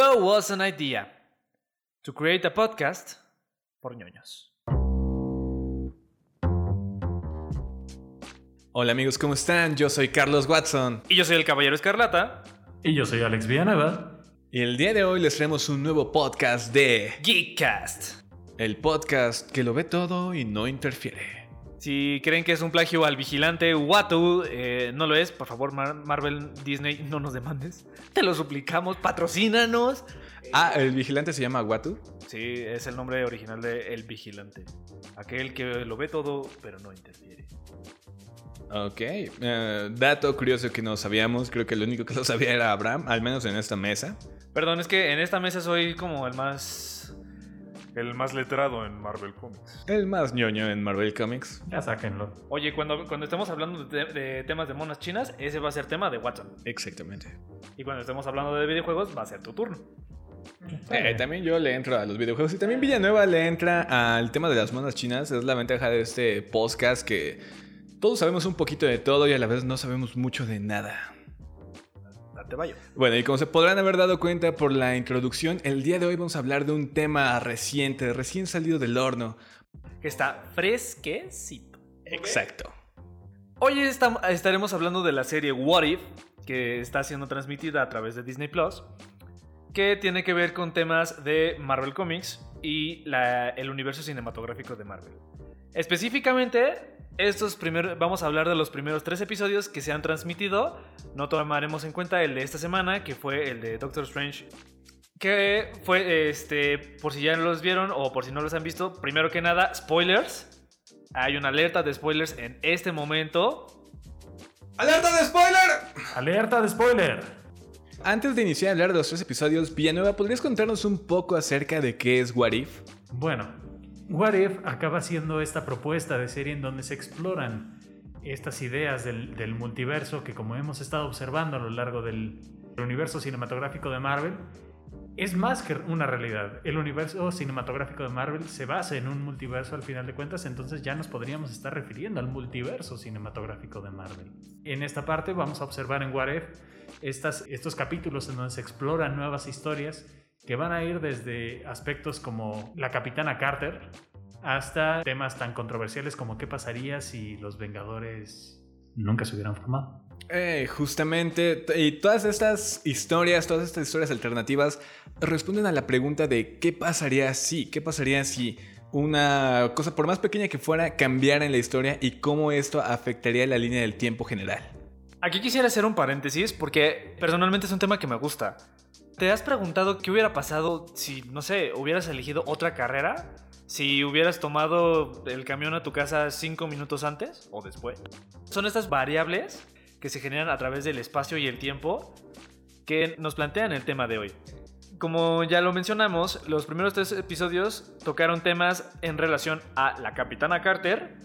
There was an idea to create a podcast por ñoños. Hola amigos, ¿cómo están? Yo soy Carlos Watson Y yo soy el Caballero Escarlata. Y yo soy Alex Villanueva. y el día de hoy les traemos un nuevo podcast de Geekcast. el podcast que lo ve todo y no interfiere. Si creen que es un plagio al vigilante Watu, eh, no lo es. Por favor, Mar- Marvel, Disney, no nos demandes. Te lo suplicamos, patrocínanos. Ah, el vigilante se llama Watu. Sí, es el nombre original de El Vigilante. Aquel que lo ve todo, pero no interfiere. Ok, eh, dato curioso que no sabíamos, creo que el único que lo sabía era Abraham, al menos en esta mesa. Perdón, es que en esta mesa soy como el más. El más letrado en Marvel Comics. El más ñoño en Marvel Comics. Ya sáquenlo. Oye, cuando, cuando estemos hablando de, de temas de monas chinas, ese va a ser tema de Watson. Exactamente. Y cuando estemos hablando de videojuegos, va a ser tu turno. Eh, también yo le entro a los videojuegos y también Villanueva le entra al tema de las monas chinas. Es la ventaja de este podcast que todos sabemos un poquito de todo y a la vez no sabemos mucho de nada. Bueno, y como se podrán haber dado cuenta por la introducción, el día de hoy vamos a hablar de un tema reciente, recién salido del horno. Que está fresquecito. Exacto. Hoy estaremos hablando de la serie What If, que está siendo transmitida a través de Disney Plus, que tiene que ver con temas de Marvel Comics y la- el universo cinematográfico de Marvel. Específicamente, estos primeros, vamos a hablar de los primeros tres episodios que se han transmitido. No tomaremos en cuenta el de esta semana, que fue el de Doctor Strange. Que fue, este, por si ya los vieron o por si no los han visto, primero que nada, spoilers. Hay una alerta de spoilers en este momento. ¡Alerta de spoiler! ¡Alerta de spoiler! Antes de iniciar a hablar de los tres episodios, Villanueva, ¿podrías contarnos un poco acerca de qué es What If? Bueno, What If acaba siendo esta propuesta de serie en donde se exploran estas ideas del, multiverso que como hemos estado observando a lo largo del universo cinematográfico de Marvel, es más que una realidad. El universo cinematográfico de Marvel se basa en un multiverso al final de cuentas, entonces ya nos podríamos estar refiriendo al multiverso cinematográfico de Marvel. En esta parte vamos a observar en What If estas, estos capítulos en donde se exploran nuevas historias que van a ir desde aspectos como la capitana Carter hasta temas tan controversiales como qué pasaría si los Vengadores nunca se hubieran formado. Eh, justamente, y todas estas historias, todas estas historias alternativas responden a la pregunta de qué pasaría si, qué pasaría si una cosa, por más pequeña que fuera, cambiara en la historia y cómo esto afectaría la línea del tiempo general. Aquí quisiera hacer un paréntesis porque personalmente es un tema que me gusta. ¿Te has preguntado qué hubiera pasado si, no sé, hubieras elegido otra carrera? Si hubieras tomado el camión a tu casa cinco minutos antes o después. Son estas variables que se generan a través del espacio y el tiempo que nos plantean el tema de hoy. Como ya lo mencionamos, los primeros tres episodios tocaron temas en relación a la Capitana Carter,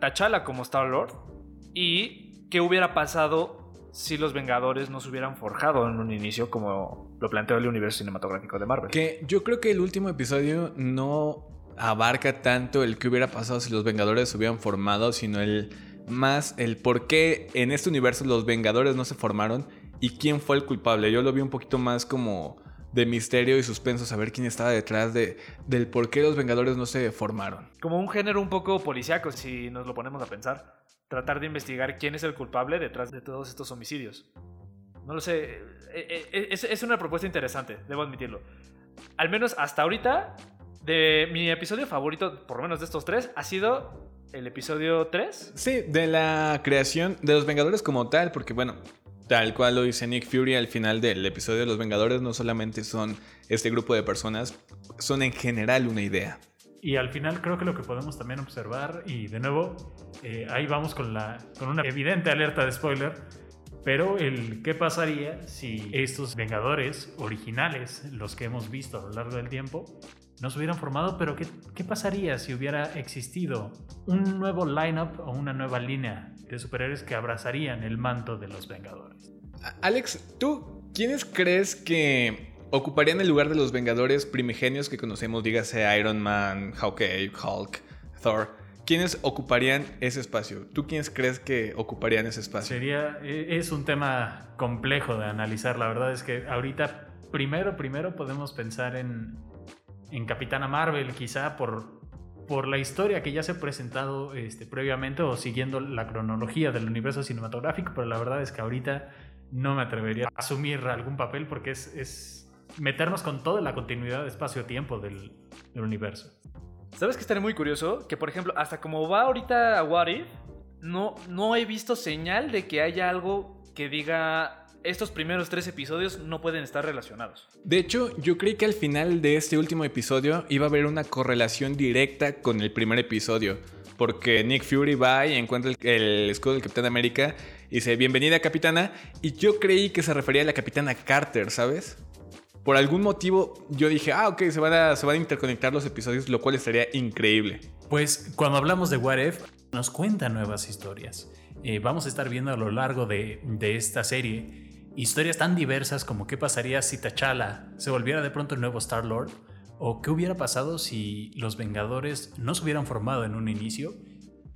T'Challa como Star-Lord y qué hubiera pasado si los Vengadores no se hubieran forjado en un inicio como lo planteó el universo cinematográfico de Marvel. Que yo creo que el último episodio no abarca tanto el que hubiera pasado si los Vengadores se hubieran formado, sino el más el por qué en este universo los Vengadores no se formaron y quién fue el culpable. Yo lo vi un poquito más como de misterio y suspenso, saber quién estaba detrás de, del por qué los Vengadores no se formaron. Como un género un poco policíaco, si nos lo ponemos a pensar. Tratar de investigar quién es el culpable detrás de todos estos homicidios. No lo sé. eh, eh, Es, es una propuesta interesante, debo admitirlo. Al menos hasta ahorita, de mi episodio favorito, por lo menos de estos tres, ha sido el episodio 3. Sí, de la creación de los Vengadores como tal, porque bueno, tal cual lo dice Nick Fury al final del episodio de los Vengadores, no solamente son este grupo de personas, son en general una idea. Y al final creo que lo que podemos también observar, y de nuevo, eh, ahí vamos con, la, con una evidente alerta de spoiler, pero el qué pasaría si estos Vengadores originales, los que hemos visto a lo largo del tiempo, no se hubieran formado, pero qué, qué pasaría si hubiera existido un nuevo lineup o una nueva línea de superhéroes que abrazarían el manto de los Vengadores. Alex, ¿tú quiénes crees que ocuparían el lugar de los Vengadores primigenios que conocemos, dígase Iron Man, Hawkeye, Hulk, Thor? ¿Quiénes ocuparían ese espacio? ¿Tú quiénes crees que ocuparían ese espacio? Sería, e- es un tema complejo de analizar, la verdad es que ahorita primero, primero podemos pensar en, en Capitana Marvel, quizá por, por la historia que ya se ha presentado este, previamente o siguiendo la cronología del universo cinematográfico, pero la verdad es que ahorita no me atrevería a asumir algún papel porque es, es meternos con toda la continuidad de espacio-tiempo del, del universo. ¿Sabes que estaría muy curioso? Que, por ejemplo, hasta como va ahorita a What If, no, no he visto señal de que haya algo que diga estos primeros tres episodios no pueden estar relacionados. De hecho, yo creí que al final de este último episodio iba a haber una correlación directa con el primer episodio. Porque Nick Fury va y encuentra el, el escudo del Capitán América y dice, bienvenida capitana. Y yo creí que se refería a la capitana Carter, ¿sabes? Por algún motivo yo dije, ah, ok, se van, a, interconectar los episodios, lo cual estaría increíble. Pues cuando hablamos de What If, nos cuenta nuevas historias. Eh, vamos a estar viendo a lo largo de, de esta serie historias tan diversas como qué pasaría si T'Challa se volviera de pronto el nuevo Star-Lord, o qué hubiera pasado si los Vengadores no se hubieran formado en un inicio,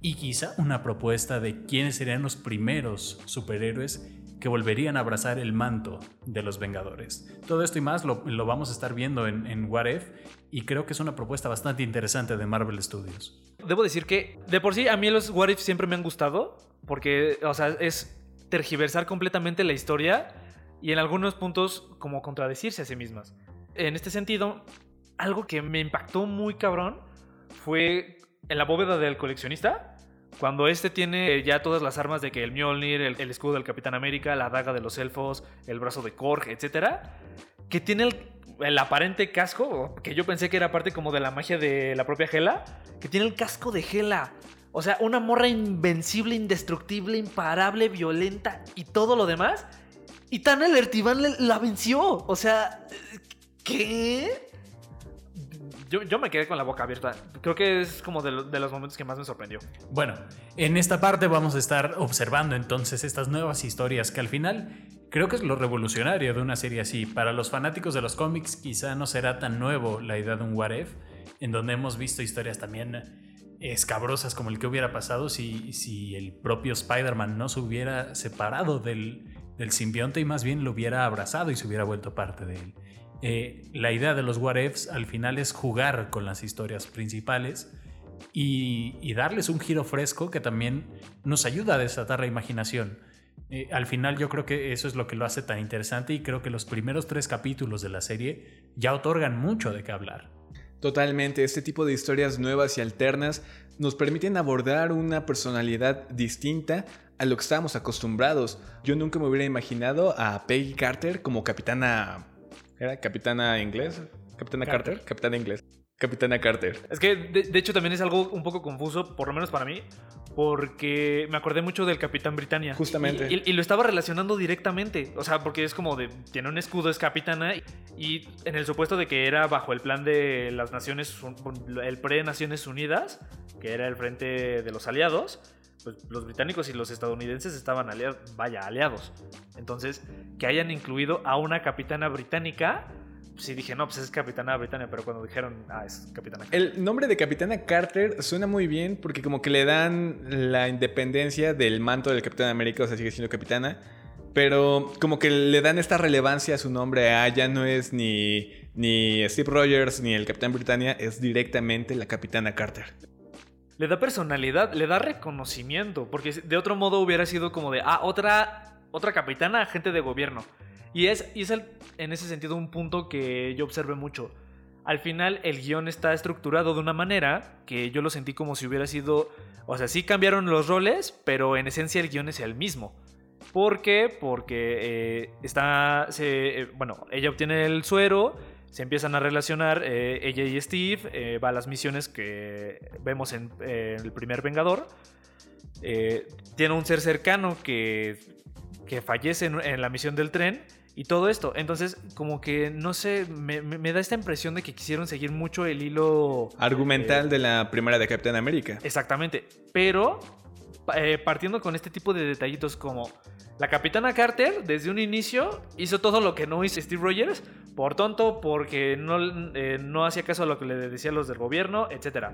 y quizá una propuesta de quiénes serían los primeros superhéroes que volverían a abrazar el manto de los Vengadores. Todo esto y más lo, vamos a estar viendo en, en What If, y creo que es una propuesta bastante interesante de Marvel Studios. Debo decir que de por sí a mí los What If siempre me han gustado, porque, o sea, es tergiversar completamente la historia y en algunos puntos como contradecirse a sí mismas. En este sentido, algo que me impactó muy cabrón fue en la bóveda del coleccionista, cuando este tiene ya todas las armas de que el Mjolnir, el, escudo del Capitán América, la daga de los elfos, el brazo de Korg, etc. Que tiene el, aparente casco, que yo pensé que era parte como de la magia de la propia Hela, que tiene el casco de Hela. O sea, una morra invencible, indestructible, imparable, violenta y todo lo demás. Y Tana el la venció. O sea, ¿qué? Yo, yo, me quedé con la boca abierta. Creo que es como de, lo, de, los momentos que más me sorprendió. Bueno, en esta parte vamos a estar observando entonces estas nuevas historias que al final creo que es lo revolucionario de una serie así. Para los fanáticos de los cómics quizá no será tan nuevo la idea de un What If, en donde hemos visto historias también escabrosas como el que hubiera pasado si, si el propio Spider-Man no se hubiera separado del, del, simbionte y más bien lo hubiera abrazado y se hubiera vuelto parte de él. Eh, la idea de los What Ifs al final es jugar con las historias principales y, darles un giro fresco que también nos ayuda a desatar la imaginación. Eh, al final yo creo que eso es lo que lo hace tan interesante y creo que los primeros tres capítulos de la serie ya otorgan mucho de qué hablar. Totalmente, este tipo de historias nuevas y alternas nos permiten abordar una personalidad distinta a lo que estábamos acostumbrados. Yo nunca me hubiera imaginado a Peggy Carter como capitana... ¿Era capitana inglés? ¿Capitana Carter? Carter? Capitana inglés. Capitana Carter. Es que de, de, hecho también es algo un poco confuso, por lo menos para mí, porque me acordé mucho del Capitán Britannia. Justamente. Y, y, y, lo estaba relacionando directamente. O sea, porque es como de. Tiene un escudo, es capitana. Y en el supuesto de que era bajo el plan de las Naciones. El pre-Naciones Unidas, que era el frente de los aliados. Pues los británicos y los estadounidenses estaban aliados. Vaya, aliados. Entonces, que hayan incluido a una capitana británica sí dije, no, pues es Capitana Britannia, pero cuando dijeron, ah, es Capitana. El nombre de Capitana Carter suena muy bien porque como que le dan la independencia del manto del Capitán América, o sea, sigue siendo capitana, pero como que le dan esta relevancia a su nombre, ah, ya no es ni, ni Steve Rogers ni el Capitán Britannia, es directamente la Capitana Carter. Le da personalidad, le da reconocimiento, porque de otro modo hubiera sido como de, ah, otra, otra capitana, agente de gobierno. Y es, y es el, en ese sentido un punto que yo observé mucho. Al final el guion está estructurado de una manera que yo lo sentí como si hubiera sido... O sea, sí cambiaron los roles, pero en esencia el guion es el mismo. ¿Por qué? Porque eh, está... Se, eh, bueno, ella obtiene el suero, se empiezan a relacionar eh, ella y Steve, eh, va a las misiones que vemos en, eh, el primer Vengador. tiene un ser cercano que, que fallece en, en la misión del tren y todo esto. Entonces, como que, no sé, me, me, da esta impresión de que quisieron seguir mucho el hilo... Argumental eh, de la primera de Capitán América. Exactamente. Pero, eh, partiendo con este tipo de detallitos como... La Capitana Carter, desde un inicio, hizo todo lo que no hizo Steve Rogers, por tonto, porque no, eh, no hacía caso a lo que le decían los del gobierno, etc.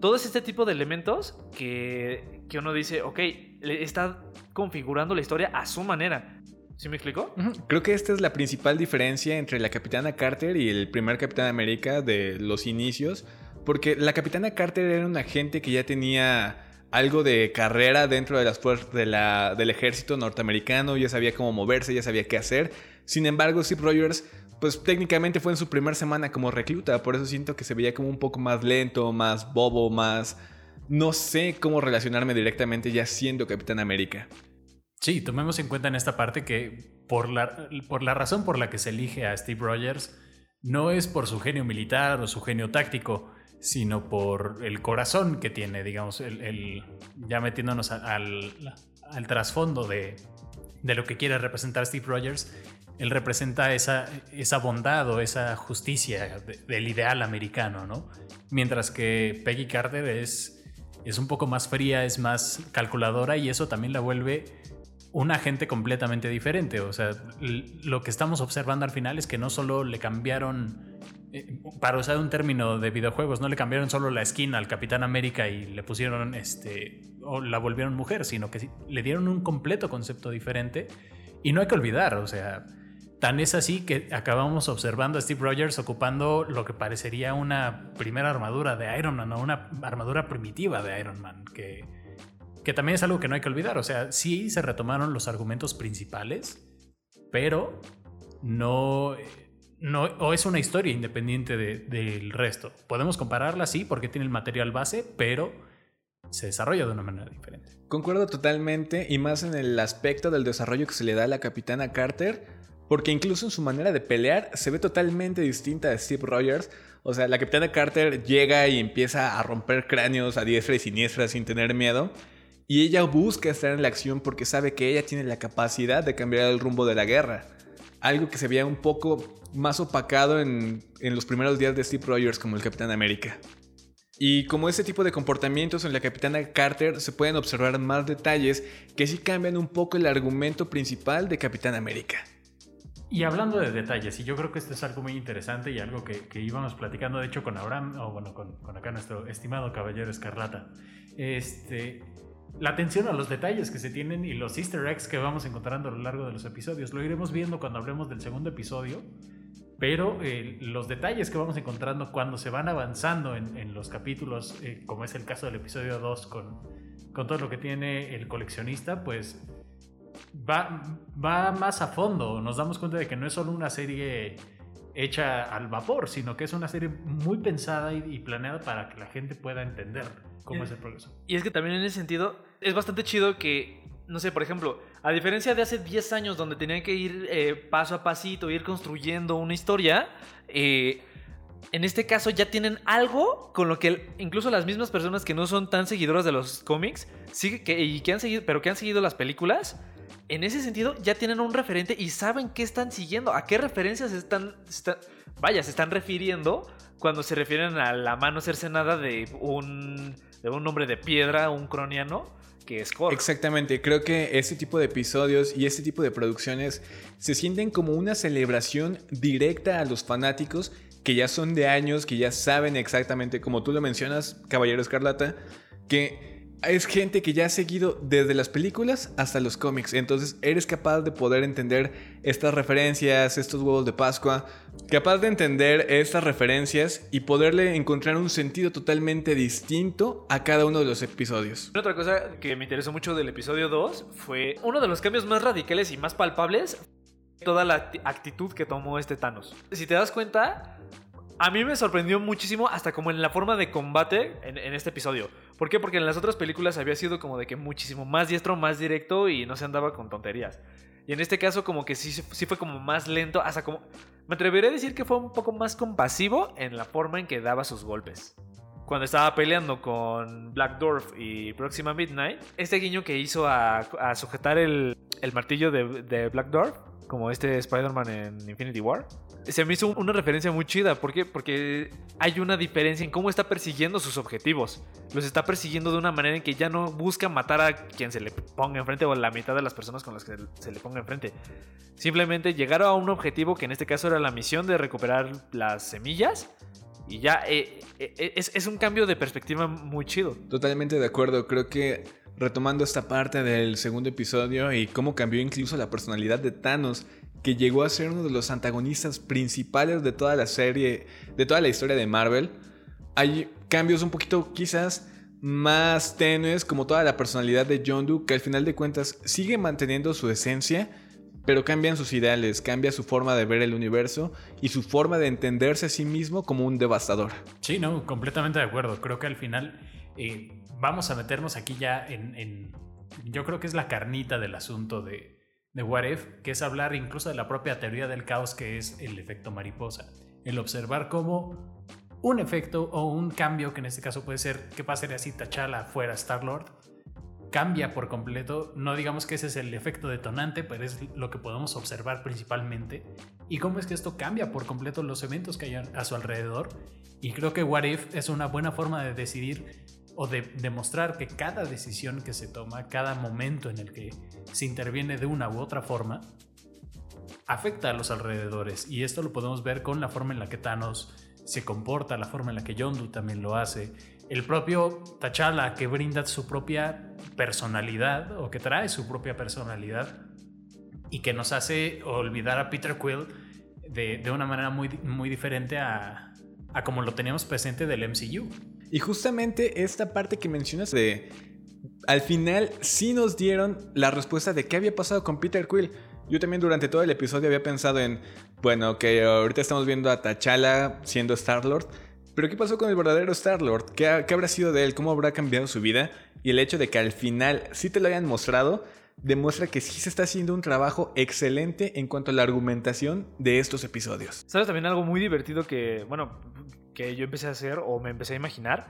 Todo este tipo de elementos que, que uno dice, ok, está configurando la historia a su manera ¿Sí me explicó? Creo que esta es la principal diferencia entre la Capitana Carter y el primer Capitán América de los inicios, porque la Capitana Carter era un agente que ya tenía algo de carrera dentro de las fuerzas del ejército norteamericano, ya sabía cómo moverse, ya sabía qué hacer. Sin embargo, Steve Rogers, pues técnicamente fue en su primera semana como recluta, por eso siento que se veía como un poco más lento, más bobo, más... No sé cómo relacionarme directamente ya siendo Capitán América. Sí, tomemos en cuenta en esta parte que por la, por la razón por la que se elige a Steve Rogers no es por su genio militar o su genio táctico, sino por el corazón que tiene, digamos, el, ya metiéndonos al, al trasfondo de, de, lo que quiere representar Steve Rogers. Él representa esa, esa bondad o esa justicia del ideal americano, ¿no? Mientras que Peggy Carter es, es un poco más fría, es más calculadora y eso también la vuelve un agente completamente diferente. O sea, lo que estamos observando al final es que no solo le cambiaron, para usar un término de videojuegos, no le cambiaron solo la esquina al Capitán América y le pusieron, este, o la volvieron mujer, sino que le dieron un completo concepto diferente. Y no hay que olvidar, o sea, tan es así que acabamos observando a Steve Rogers ocupando lo que parecería una primera armadura de Iron Man, o una armadura primitiva de Iron Man, que que también es algo que no hay que olvidar. O sea, sí se retomaron los argumentos principales, pero no, no o es una historia independiente del resto. Podemos compararla, sí, porque tiene el material base, pero se desarrolla de una manera diferente. Concuerdo totalmente, y más en el aspecto del desarrollo que se le da a la capitana Carter, porque incluso en su manera de pelear se ve totalmente distinta de Steve Rogers. O sea, la capitana Carter llega y empieza a romper cráneos a diestra y siniestra sin tener miedo. Y ella busca estar en la acción porque sabe que ella tiene la capacidad de cambiar el rumbo de la guerra. Algo que se veía un poco más opacado en, los primeros días de Steve Rogers como el Capitán América. Y como ese tipo de comportamientos en la Capitana Carter se pueden observar más detalles que sí cambian un poco el argumento principal de Capitán América. Y hablando de detalles, y yo creo que esto es algo muy interesante y algo que, íbamos platicando, de hecho, con Abraham, o bueno, con, con, acá nuestro estimado caballero Escarlata. Este, la atención a los detalles que se tienen y los easter eggs que vamos encontrando a lo largo de los episodios. Lo iremos viendo cuando hablemos del segundo episodio, pero eh, los detalles que vamos encontrando cuando se van avanzando en, los capítulos, eh, como es el caso del episodio 2 con, con todo lo que tiene el coleccionista, pues va, va más a fondo. Nos damos cuenta de que no es solo una serie hecha al vapor, sino que es una serie muy pensada y planeada para que la gente pueda entender cómo es el progreso. Y es que también en ese sentido es bastante chido que, no sé, por ejemplo, a diferencia de hace 10 años donde tenían que ir eh, paso a pasito, ir construyendo una historia, eh, en este caso ya tienen algo con lo que incluso las mismas personas que no son tan seguidoras de los cómics, sí, que, y que han seguido, pero que han seguido las películas, en ese sentido ya tienen un referente y saben qué están siguiendo, a qué referencias están, vaya, se están refiriendo cuando se refieren a la mano cercenada de un de un hombre de piedra, un croniano, que es Korg. Exactamente, creo que ese tipo de episodios y ese tipo de producciones se sienten como una celebración directa a los fanáticos que ya son de años, que ya saben exactamente, como tú lo mencionas, Caballero Escarlata, que es gente que ya ha seguido desde las películas hasta los cómics. Entonces eres capaz de poder entender estas referencias, estos huevos de Pascua. Capaz de entender estas referencias y poderle encontrar un sentido totalmente distinto a cada uno de los episodios. Otra cosa que me interesó mucho del episodio 2 fue uno de los cambios más radicales y más palpables. Toda la actitud que tomó este Thanos. Si te das cuenta, a mí me sorprendió muchísimo hasta como en la forma de combate en, este episodio. ¿Por qué? Porque en las otras películas había sido como de que muchísimo más diestro, más directo y no se andaba con tonterías. Y en este caso como que sí, sí fue como más lento, hasta como... Me atreveré a decir que fue un poco más compasivo en la forma en que daba sus golpes. Cuando estaba peleando con Black Dwarf y Proxima Midnight, este guiño que hizo a, sujetar el, martillo de, de Black Dwarf, como este Spider-Man en Infinity War, se me hizo una referencia muy chida. ¿Por qué? Porque hay una diferencia en cómo está persiguiendo sus objetivos. Los está persiguiendo de una manera en que ya no busca matar a quien se le ponga enfrente o a la mitad de las personas con las que se le ponga enfrente. Simplemente llegar a un objetivo que en este caso era la misión de recuperar las semillas. Y ya eh, eh, es, es un cambio de perspectiva muy chido. Totalmente de acuerdo. Creo que retomando esta parte del segundo episodio y cómo cambió incluso la personalidad de Thanos, que llegó a ser uno de los antagonistas principales de toda la serie, de toda la historia de Marvel, hay cambios un poquito quizás más tenues, como toda la personalidad de John Doe, que al final de cuentas sigue manteniendo su esencia, pero cambian sus ideales, cambia su forma de ver el universo y su forma de entenderse a sí mismo como un devastador. Sí, no, completamente de acuerdo. Creo que al final eh, vamos a meternos aquí ya en, Yo creo que es la carnita del asunto de, de What If, que es hablar incluso de la propia teoría del caos que es el efecto mariposa. El observar cómo un efecto o un cambio, que en este caso puede ser qué pasaría si T'Challa fuera Star-Lord, cambia por completo. No digamos que ese es el efecto detonante, pero es lo que podemos observar principalmente. Y cómo es que esto cambia por completo los eventos que hay a su alrededor. Y creo que What If es una buena forma de decidir o de demostrar que cada decisión que se toma, cada momento en el que se interviene de una u otra forma, afecta a los alrededores. Y esto lo podemos ver con la forma en la que Thanos se comporta, la forma en la que Yondu también lo hace. El propio T'Challa que brinda su propia personalidad o que trae su propia personalidad y que nos hace olvidar a Peter Quill de, una manera muy, muy diferente a, a como lo teníamos presente del MCU. Y justamente esta parte que mencionas de... Al final sí nos dieron la respuesta de qué había pasado con Peter Quill. Yo también durante todo el episodio había pensado en, bueno, que ahorita estamos viendo a T'Challa siendo Star-Lord, pero ¿qué pasó con el verdadero Star-Lord? ¿Qué, habrá sido de él? ¿Cómo habrá cambiado su vida? Y el hecho de que al final sí te lo hayan mostrado, demuestra que sí se está haciendo un trabajo excelente en cuanto a la argumentación de estos episodios. ¿Sabes también algo muy divertido que, bueno, que yo empecé a hacer o me empecé a imaginar?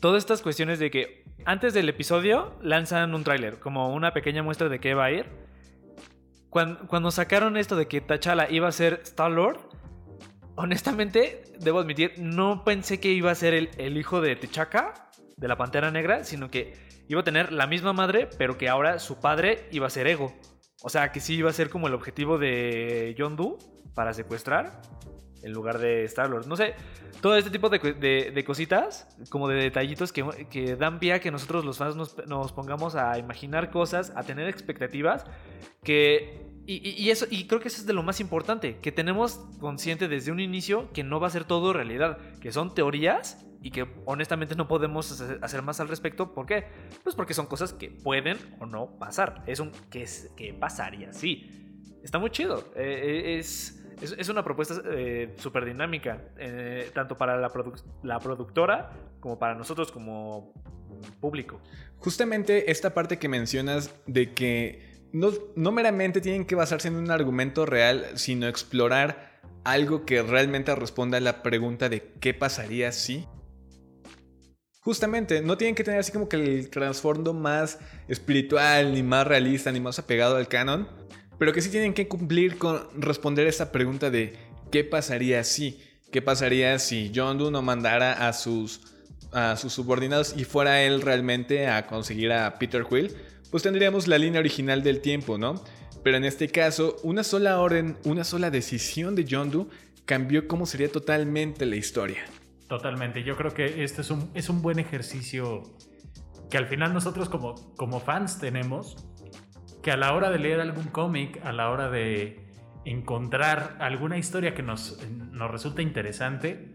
Todas estas cuestiones de que antes del episodio lanzan un tráiler, como una pequeña muestra de qué va a ir cuando, sacaron esto de que T'Challa iba a ser Star-Lord, honestamente, debo admitir, no pensé que iba a ser el, hijo de T'Chaka, de la Pantera Negra, sino que iba a tener la misma madre, pero que ahora su padre iba a ser Ego. O sea, que sí iba a ser como el objetivo de Yondu para secuestrar en lugar de Star-Lord. No sé, todo este tipo de, cositas, como de detallitos que, dan pie a que nosotros los fans nos, pongamos a imaginar cosas, a tener expectativas, que... Y, eso, y creo que eso es de lo más importante, que tenemos consciente desde un inicio que no va a ser todo realidad, que son teorías y que honestamente no podemos hacer más al respecto. ¿Por qué? Pues porque son cosas que pueden o no pasar. Es un que, que pasaría, sí. Está muy chido. Eh, eh, es una propuesta eh, súper dinámica, eh, tanto para la, la productora como para nosotros como público. Justamente esta parte que mencionas de que no, no meramente tienen que basarse en un argumento real, sino explorar algo que realmente responda a la pregunta de qué pasaría si. Justamente, no tienen que tener así como que el trasfondo más espiritual, ni más realista, ni más apegado al canon, pero que sí tienen que cumplir con responder esa pregunta de ¿qué pasaría si? ¿Qué pasaría si John Doe no mandara a sus, a sus subordinados y fuera él realmente a conseguir a Peter Quill? Pues tendríamos la línea original del tiempo, ¿no? Pero en este caso, una sola orden, una sola decisión de John Doe cambió cómo sería totalmente la historia. Totalmente, yo creo que este es un, es un buen ejercicio que al final nosotros como, como fans tenemos que a la hora de leer algún cómic, a la hora de encontrar alguna historia que nos, nos resulta interesante,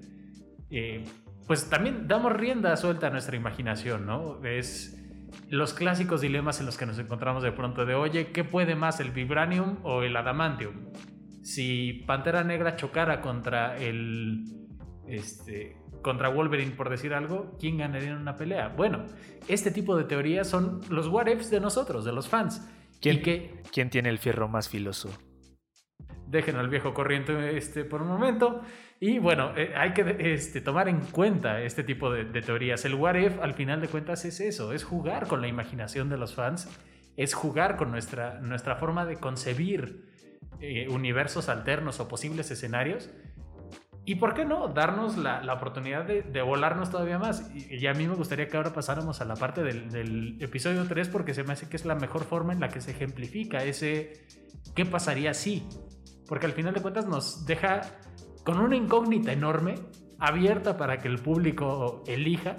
eh, pues también damos rienda suelta a nuestra imaginación, ¿no? Es los clásicos dilemas en los que nos encontramos de pronto de, oye, ¿qué puede más, el vibranium o el adamantium? Si Pantera Negra chocara contra el... Este, contra Wolverine, por decir algo, ¿quién ganaría en una pelea? Bueno, este tipo de teorías son los what ifs de nosotros, de los fans. ¿Quién, tiene el fierro más filoso? Dejen al viejo corriente este, por un momento. Y bueno, eh, hay que este, tomar en cuenta este tipo de, teorías. El What If, al final de cuentas, es eso: es jugar con la imaginación de los fans, es jugar con nuestra, nuestra forma de concebir eh, universos alternos o posibles escenarios y por qué no darnos la, la oportunidad de, de, volarnos todavía más. Y, a mí me gustaría que ahora pasáramos a la parte del, del, episodio 3 porque se me hace que es la mejor forma en la que se ejemplifica ese qué pasaría si. Porque al final de cuentas nos deja con una incógnita enorme abierta para que el público elija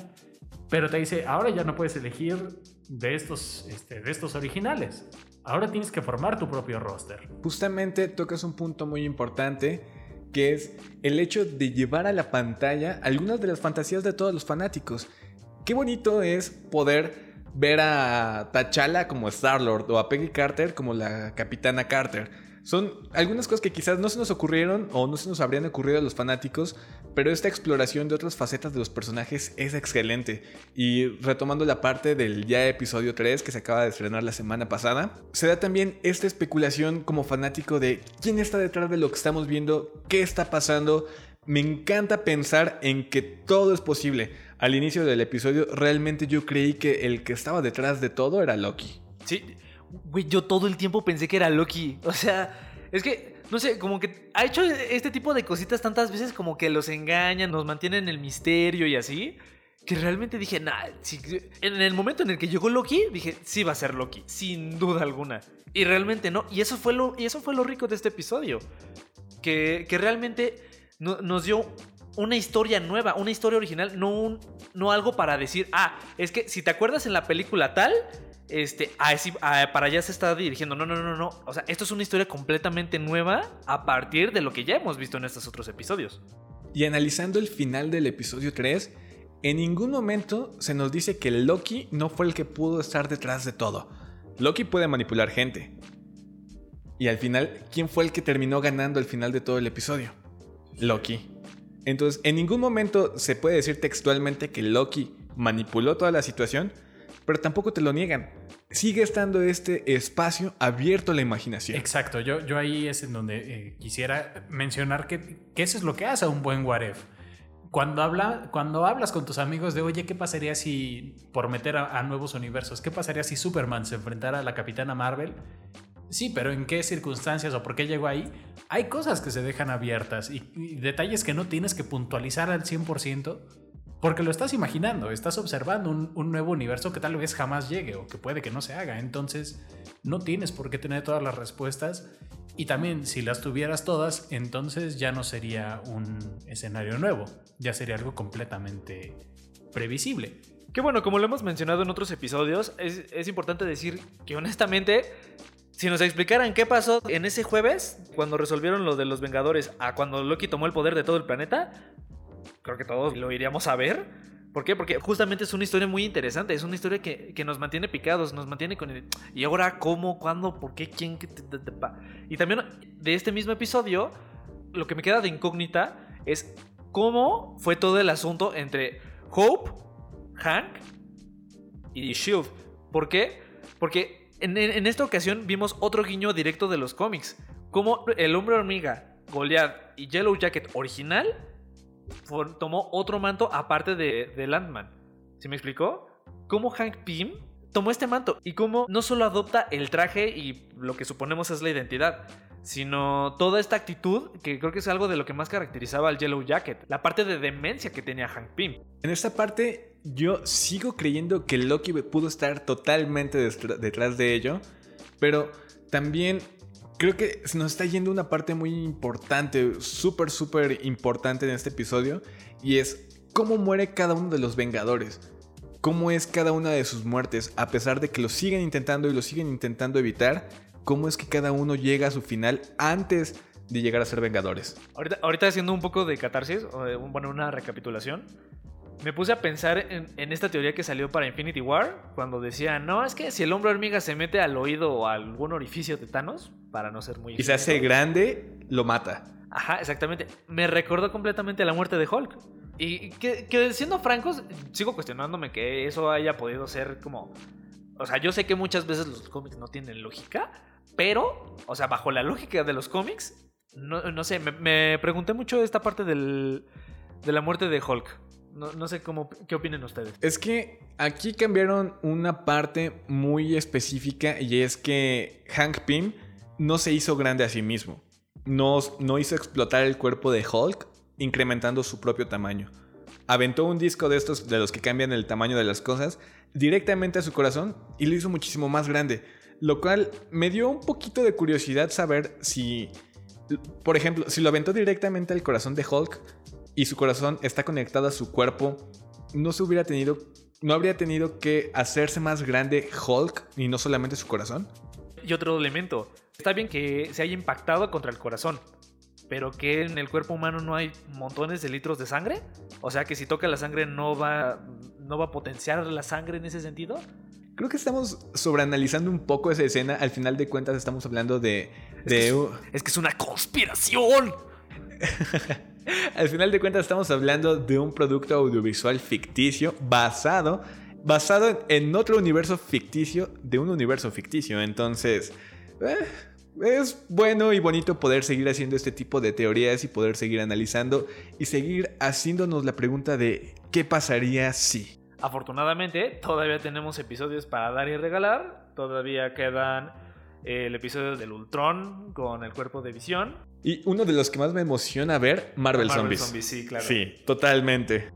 Pero te dice, ahora ya no puedes elegir de estos, este, de estos originales. Ahora tienes que formar tu propio roster. Justamente tocas un punto muy importante que es el hecho de llevar a la pantalla algunas de las fantasías de todos los fanáticos. Qué bonito es poder ver a T'Challa como Star-Lord o a Peggy Carter como la Capitana Carter. Son algunas cosas que quizás no se nos ocurrieron o no se nos habrían ocurrido a los fanáticos, pero esta exploración de otras facetas de los personajes es excelente. Y retomando la parte del ya episodio 3 que se acaba de estrenar la semana pasada, se da también esta especulación como fanático de quién está detrás de lo que estamos viendo, qué está pasando. Me encanta pensar en que todo es posible. Al inicio del episodio realmente yo creí que el que estaba detrás de todo era Loki. Sí, Güey, yo todo el tiempo pensé que era Loki. O sea, es que, no sé, como que ha hecho este tipo de cositas tantas veces como que los engañan, nos mantienen el misterio y así. Que realmente dije, nah, en el momento en el que llegó Loki, dije, sí va a ser Loki, sin duda alguna. Y realmente no. Y eso fue lo, y eso fue lo rico de este episodio. Que, que realmente nos dio una historia nueva, una historia original, no, un, no algo para decir, ah, es que si te acuerdas en la película tal, este, para allá se está dirigiendo. No, no, no, no. O sea, esto es una historia completamente nueva a partir de lo que ya hemos visto en estos otros episodios. Y analizando el final del episodio 3, en ningún momento se nos dice que Loki no fue el que pudo estar detrás de todo. Loki puede manipular gente. Y al final, ¿quién fue el que terminó ganando al final de todo el episodio? Loki. Entonces, en ningún momento se puede decir textualmente que Loki manipuló toda la situación, pero tampoco te lo niegan. Sigue estando este espacio abierto a la imaginación. Exacto, yo, yo ahí es en donde eh, quisiera mencionar que, eso es lo que hace un buen what Cuando, habla, cuando hablas con tus amigos de, oye, ¿qué pasaría si, por meter a, nuevos universos, qué pasaría si Superman se enfrentara a la Capitana Marvel? Sí, pero ¿en qué circunstancias o por qué llegó ahí? Hay cosas que se dejan abiertas y detalles que no tienes que puntualizar al 100%, porque lo estás imaginando, estás observando un, nuevo universo que tal vez jamás llegue o que puede que no se haga. Entonces, no tienes por qué tener todas las respuestas. Y también, si las tuvieras todas, entonces ya no sería un escenario nuevo, ya sería algo completamente previsible. Que bueno, como lo hemos mencionado en otros episodios, es, es importante decir que honestamente si nos explicaran qué pasó en ese jueves, cuando resolvieron lo de los Vengadores, a cuando Loki tomó el poder de todo el planeta, creo que todos lo iríamos a ver. ¿Por qué? Porque justamente es una historia muy interesante, es una historia que, nos mantiene picados, nos mantiene con el... ¿Y ahora cómo? ¿Cuándo? ¿Por qué? ¿Quién? Y también de este mismo episodio, lo que me queda de incógnita es cómo fue todo el asunto entre Hope, Hank y Shield. ¿Por qué? Porque en, en esta ocasión vimos otro guiño directo de los cómics. Como el hombre hormiga, Goliath y Yellow Jacket original tomó otro manto aparte de, Landman. ¿Sí me explicó? ¿Cómo Hank Pym tomó este manto y cómo no solo adopta el traje y lo que suponemos es la identidad, sino toda esta actitud que creo que es algo de lo que más caracterizaba al Yellow Jacket, la parte de demencia que tenía Hank Pym. En esta parte yo sigo creyendo que Loki pudo estar totalmente detrás de ello, pero también creo que nos está yendo una parte muy importante, súper, súper importante en este episodio, y es cómo muere cada uno de los Vengadores. Cómo es cada una de sus muertes, a pesar de que lo siguen intentando y lo siguen intentando evitar, cómo es que cada uno llega a su final antes de llegar a ser Vengadores. Ahorita, ahorita haciendo un poco de catarsis, bueno, una recapitulación me puse a pensar en, esta teoría que salió para Infinity War, cuando decía, no, es que si el hombre hormiga se mete al oído o a algún orificio de Thanos, para no ser muy... Y se hace grande, lo mata. Ajá, exactamente. Me recordó completamente la muerte de Hulk. Y que, que siendo francos, sigo cuestionándome que eso haya podido ser como... O sea, yo sé que muchas veces los cómics no tienen lógica, pero, o sea, bajo la lógica de los cómics, no, no sé, me, me, pregunté mucho esta parte del, de la muerte de Hulk. No, sé cómo, qué opinen ustedes. Es que aquí cambiaron una parte muy específica y es que Hank Pym no se hizo grande a sí mismo. No, no hizo explotar el cuerpo de Hulk incrementando su propio tamaño. Aventó un disco de estos de los que cambian el tamaño de las cosas directamente a su corazón y lo hizo muchísimo más grande. Lo cual me dio un poquito de curiosidad saber si, por ejemplo, si lo aventó directamente al corazón de Hulk, y su corazón está conectado a su cuerpo, no se hubiera tenido ¿no habría tenido que hacerse más grande Hulk y no solamente su corazón? Y otro elemento. Está bien que se haya impactado contra el corazón, pero que en el cuerpo humano no hay montones de litros de sangre. O sea que si toca la sangre no va, no va a potenciar la sangre en ese sentido. Creo que estamos sobreanalizando un poco esa escena. Al final de cuentas estamos hablando de... de... Es, que es, es que es una conspiración. Al final de cuentas estamos hablando de un producto audiovisual ficticio basado, basado en otro universo ficticio de un universo ficticio. Entonces, eh, es bueno y bonito poder seguir haciendo este tipo de teorías y poder seguir analizando y seguir haciéndonos la pregunta de ¿qué pasaría si? Afortunadamente, todavía tenemos episodios para dar y regalar. Todavía quedan el episodio del Ultron con el cuerpo de visión. Y uno de los que más me emociona ver, Marvel, Marvel Zombies. Zombies, sí, claro. Sí, totalmente.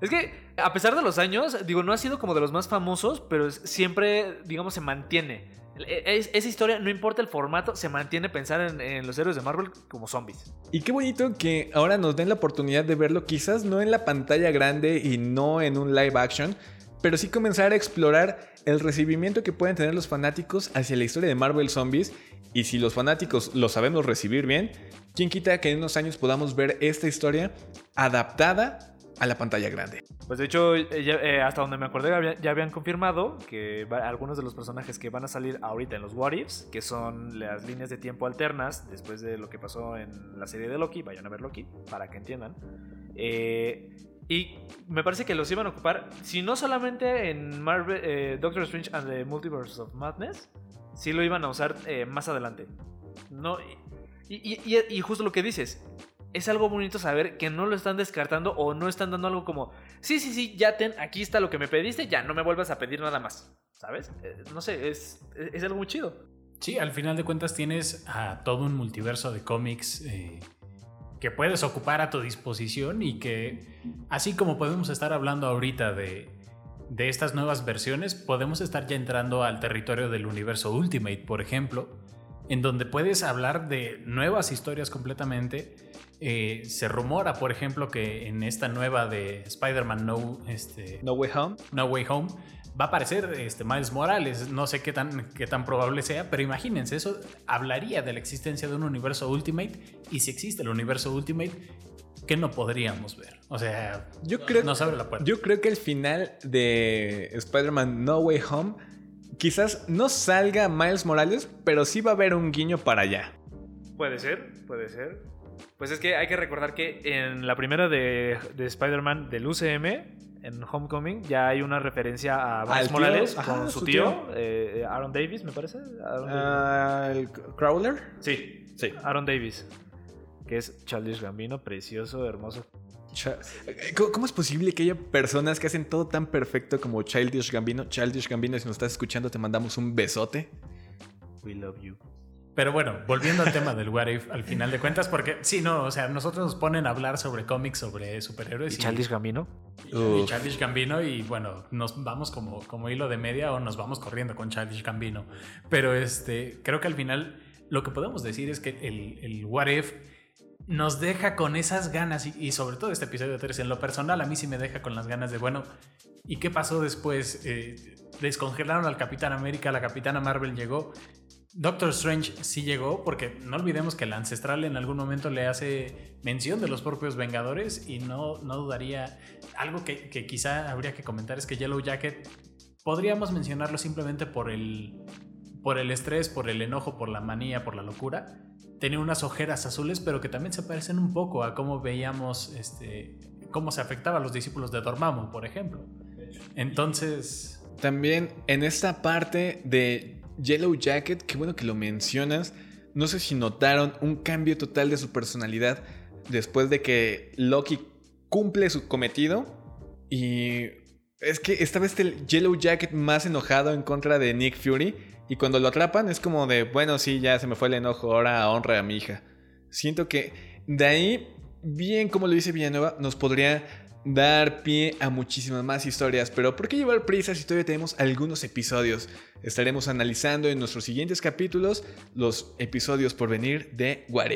Es que, a pesar de los años, digo, no ha sido como de los más famosos, pero siempre, digamos, se mantiene. Es, esa historia, no importa el formato, se mantiene pensar en, en, los héroes de Marvel como zombies. Y qué bonito que ahora nos den la oportunidad de verlo, quizás no en la pantalla grande y no en un live action, pero sí comenzar a explorar el recibimiento que pueden tener los fanáticos hacia la historia de Marvel Zombies. Y si los fanáticos lo sabemos recibir bien, ¿quién quita que en unos años podamos ver esta historia adaptada a la pantalla grande? Pues de hecho, ya, eh, hasta donde me acordé, ya, habían confirmado que algunos de los personajes que van a salir ahorita en los What Ifs, que son las líneas de tiempo alternas después de lo que pasó en la serie de Loki, vayan a ver Loki, para que entiendan. Eh, y me parece que los iban a ocupar, si no solamente en eh, Doctor Strange and the Multiverse of Madness, sí lo iban a usar eh, más adelante. No, y, justo lo que dices, es algo bonito saber que no lo están descartando o no están dando algo como, sí, sí, sí, ya ten, aquí está lo que me pediste, ya no me vuelvas a pedir nada más. ¿Sabes? Eh, no sé, es, es, algo muy chido. Sí, al final de cuentas tienes a todo un multiverso de cómics. Eh que puedes ocupar a tu disposición y que así como podemos estar hablando ahorita de, de estas nuevas versiones, podemos estar ya entrando al territorio del universo Ultimate, por ejemplo, en donde puedes hablar de nuevas historias completamente. Eh, se rumora, por ejemplo, que en esta nueva de Spider-Man no, este, no Way Home, No Way Home va a aparecer este, Miles Morales. No sé qué tan, qué tan probable sea, pero imagínense, eso hablaría de la existencia de un universo Ultimate. Y si existe el universo Ultimate, ¿qué no podríamos ver? O sea, yo creo, nos abre la puerta. Yo creo que el final de Spider-Man No Way Home quizás no salga Miles Morales, pero sí va a haber un guiño para allá. Puede ser, puede ser. Pues es que hay que recordar que en la primera de, de Spider-Man del UCM, en Homecoming ya hay una referencia a Miles Morales Ajá, con su, su tío, tío? Eh, Aaron Davis, me parece. Aaron uh, ¿El Crowler? Sí, sí. Aaron Davis, que es Childish Gambino, precioso, hermoso. ¿Cómo es posible que haya personas que hacen todo tan perfecto como Childish Gambino? Childish Gambino, si nos estás escuchando, te mandamos un besote. We love you. Pero bueno, volviendo al tema del What If, al final de cuentas, porque sí, no, o sea, nosotros nos ponen a hablar sobre cómics, sobre superhéroes. ¿Y, y Childish Gambino? Y, y Childish Gambino, y bueno, nos vamos como, como hilo de media o nos vamos corriendo con Childish Gambino. Pero este, creo que al final lo que podemos decir es que el, el What If nos deja con esas ganas, y, y, sobre todo este episodio 3, en lo personal, a mí sí me deja con las ganas de, bueno, ¿y qué pasó después? Eh, descongelaron al Capitán América, la Capitana Marvel llegó. Doctor Strange sí llegó, porque no olvidemos que el ancestral en algún momento le hace mención de los propios Vengadores y no, no dudaría. Algo que, que quizá habría que comentar es que Yellow Jacket podríamos mencionarlo simplemente por el, por el estrés, por el enojo, por la manía, por la locura. Tenía unas ojeras azules, pero que también se parecen un poco a cómo veíamos este, cómo se afectaba a los discípulos de Dormammu, por ejemplo. Entonces. También en esta parte de Yellow Jacket, qué bueno que lo mencionas. No sé si notaron un cambio total de su personalidad después de que Loki cumple su cometido. Y es que esta vez el Yellow Jacket más enojado en contra de Nick Fury. Y cuando lo atrapan es como de, bueno, sí, ya se me fue el enojo, ahora honra a mi hija. Siento que de ahí, bien como lo dice Villanueva, nos podría dar pie a muchísimas más historias. Pero ¿por qué llevar prisa si todavía tenemos algunos episodios? Estaremos analizando en nuestros siguientes capítulos los episodios por venir de What.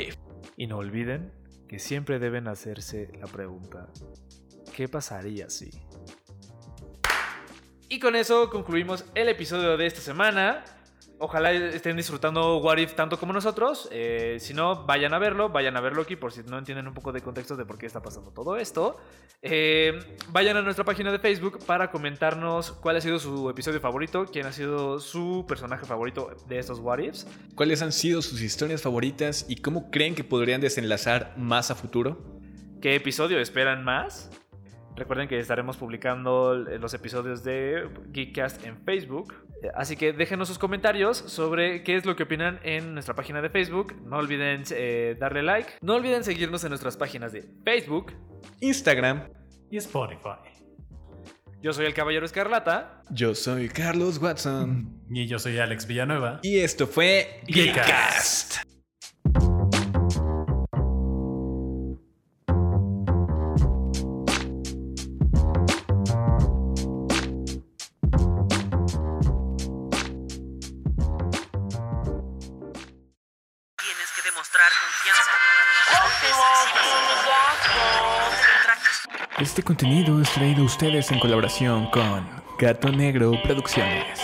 Y no olviden que siempre deben hacerse la pregunta, ¿qué pasaría si? Y con eso concluimos el episodio de esta semana. Ojalá estén disfrutando What If tanto como nosotros. Eh, si no, vayan a verlo, vayan a verlo aquí por si no entienden un poco de contexto de por qué está pasando todo esto. Eh, vayan a nuestra página de Facebook para comentarnos cuál ha sido su episodio favorito, quién ha sido su personaje favorito de estos What Ifs. ¿Cuáles han sido sus historias favoritas y cómo creen que podrían desenlazar más a futuro? ¿Qué episodio esperan más? Recuerden que estaremos publicando los episodios de Geekcast en Facebook. Así que déjenos sus comentarios sobre qué es lo que opinan en nuestra página de Facebook. No olviden eh, darle like. No olviden seguirnos en nuestras páginas de Facebook, Instagram y Spotify. Yo soy el Caballero Escarlata. Yo soy Carlos Watson. Y yo soy Alex Villanueva. Y esto fue Geekcast. Contenido es traído a ustedes en colaboración con Gato Negro Producciones.